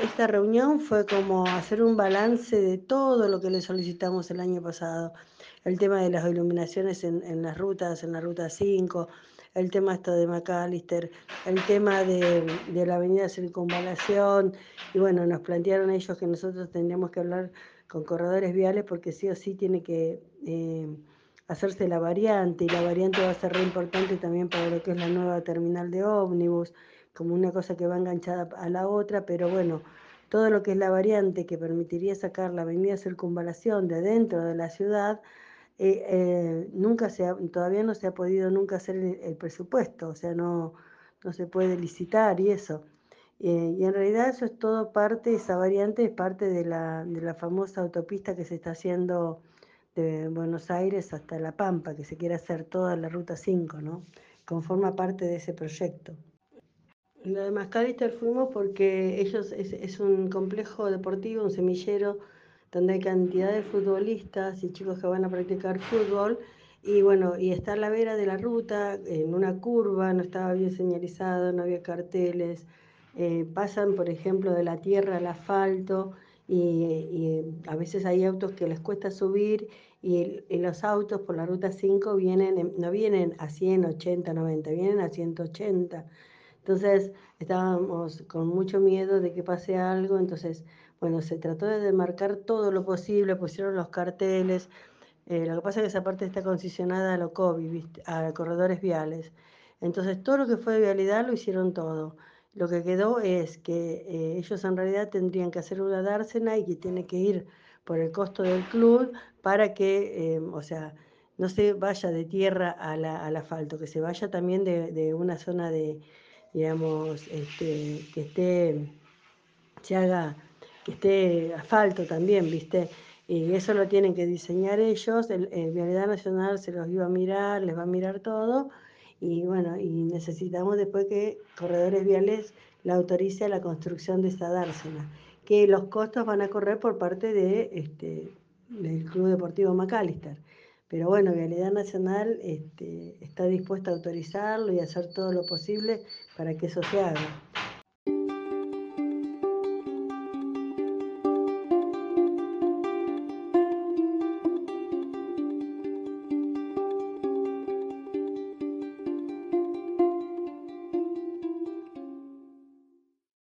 Esta reunión fue como hacer un balance de todo lo que le solicitamos el año pasado. El tema de las iluminaciones en, las rutas, en la ruta 5, el tema esto de McAllister, el tema de, de, la avenida Circunvalación, y bueno, nos plantearon ellos que nosotros tendríamos que hablar con corredores viales porque sí o sí tiene que eh, hacerse la variante, y la variante va a ser re importante también para lo que es la nueva terminal de ómnibus, como una cosa que va enganchada a la otra, pero bueno, todo lo que es la variante que permitiría sacar la avenida Circunvalación de dentro de la ciudad, eh, eh, nunca se ha, todavía no se ha podido nunca hacer el, presupuesto, o sea, no, no, se puede licitar y eso. Eh, y en realidad eso es todo parte, esa variante es parte de la, de la famosa autopista que se está haciendo de Buenos Aires hasta La Pampa, que se quiere hacer toda la Ruta 5, ¿no? Conforma parte de ese proyecto. Lo de Mascalister fuimos porque ellos es, es un complejo deportivo, un semillero donde hay cantidad de futbolistas y chicos que van a practicar fútbol. Y bueno, y está a la vera de la ruta, en una curva, no estaba bien señalizado, no había carteles. Eh, pasan, por ejemplo, de la tierra al asfalto y, a veces hay autos que les cuesta subir y, y, los autos por la ruta 5 vienen, no vienen a 100, 80, 90, vienen a 180. Entonces estábamos con mucho miedo de que pase algo, entonces bueno, se trató de demarcar todo lo posible, pusieron los carteles. Eh, lo que pasa es que esa parte está concesionada a lo COVID, a corredores viales. Entonces, todo lo que fue de vialidad lo hicieron todo. Lo que quedó es que eh, ellos en realidad tendrían que hacer una dársena y que tiene que ir por el costo del club para que, eh, o sea, no se vaya de tierra a la, al asfalto, que se vaya también de, de una zona de, digamos, este, que esté, se haga que esté asfalto también, ¿viste? Y eso lo tienen que diseñar ellos, el, Vialidad Nacional se los iba a mirar, les va a mirar todo, y bueno, y necesitamos después que Corredores Viales la autorice a la construcción de esa dársena, que los costos van a correr por parte de, este, del Club Deportivo McAllister. Pero bueno, Vialidad Nacional este, está dispuesta a autorizarlo y hacer todo lo posible para que eso se haga.